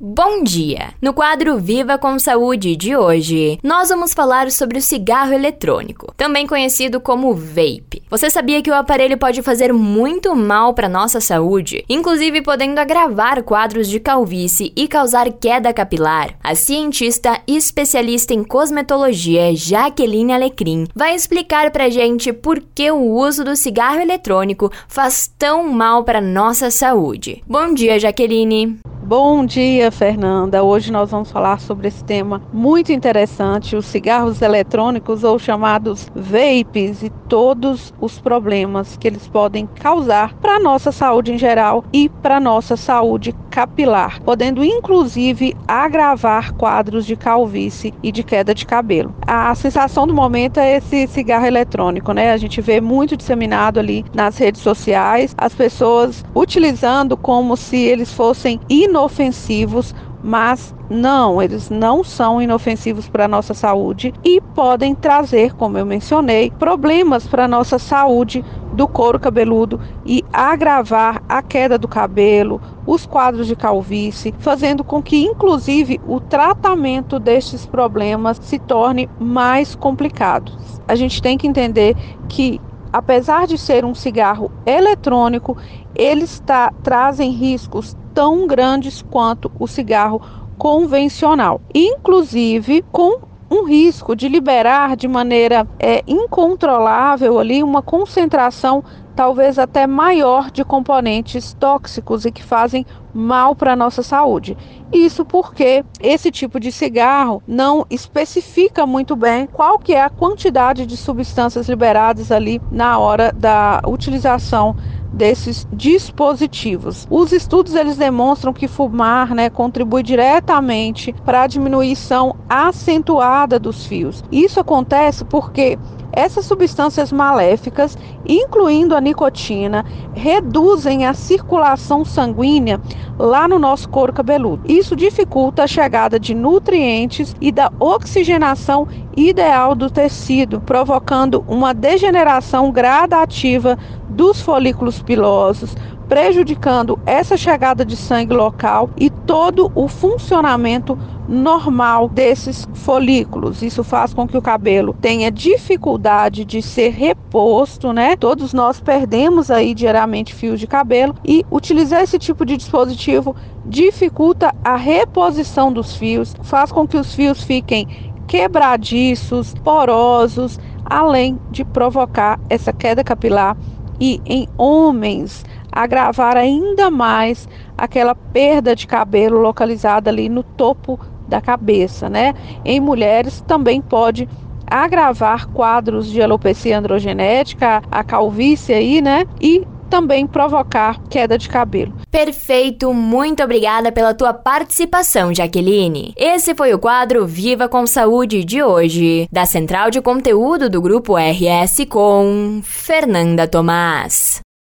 Bom dia! No quadro Viva com Saúde de hoje, nós vamos falar sobre o cigarro eletrônico, também conhecido como vape. Você sabia que o aparelho pode fazer muito mal para nossa saúde, inclusive podendo agravar quadros de calvície e causar queda capilar? A cientista e especialista em cosmetologia Jaqueline Alecrim vai explicar pra gente por que o uso do cigarro eletrônico faz tão mal para nossa saúde. Bom dia, Jaqueline! Bom dia, Fernanda. Hoje nós vamos falar sobre esse tema muito interessante, os cigarros eletrônicos ou chamados vapes e todos os problemas que eles podem causar para a nossa saúde em geral e para a nossa saúde capilar, podendo inclusive agravar quadros de calvície e de queda de cabelo. A sensação do momento é esse cigarro eletrônico, né? A gente vê muito disseminado ali nas redes sociais, as pessoas utilizando como se eles fossem inofensivos, mas não, eles não são inofensivos para a nossa saúde e podem trazer, como eu mencionei, problemas para a nossa saúde do couro cabeludo e agravar a queda do cabelo, os quadros de calvície, fazendo com que, inclusive, o tratamento destes problemas se torne mais complicado. A gente tem que entender que apesar de ser um cigarro eletrônico, eles trazem riscos tão grandes quanto o cigarro convencional, inclusive com um risco de liberar de maneira é, incontrolável ali uma concentração talvez até maior de componentes tóxicos e que fazem mal para a nossa saúde. Isso porque esse tipo de cigarro não especifica muito bem qual que é a quantidade de substâncias liberadas ali na hora da utilização desses dispositivos. Os estudos eles demonstram que fumar, né, contribui diretamente para a diminuição acentuada dos fios. Isso acontece porque essas substâncias maléficas, incluindo a nicotina, reduzem a circulação sanguínea lá no nosso couro cabeludo. Isso dificulta a chegada de nutrientes e da oxigenação ideal do tecido, provocando uma degeneração gradativa dos folículos pilosos, prejudicando essa chegada de sangue local e todo o funcionamento normal desses folículos. Isso faz com que o cabelo tenha dificuldade de ser reposto, né? Todos nós perdemos aí diariamente fios de cabelo e utilizar esse tipo de dispositivo dificulta a reposição dos fios, faz com que os fios fiquem quebradiços, porosos, além de provocar essa queda capilar e em homens agravar ainda mais aquela perda de cabelo localizada ali no topo da cabeça, né? Em mulheres também pode agravar quadros de alopecia androgenética, a calvície aí, né? E também provocar queda de cabelo. Perfeito, muito obrigada pela tua participação, Jaqueline. Esse foi o quadro Viva com Saúde de hoje, da Central de Conteúdo do Grupo RS com Fernanda Tomás.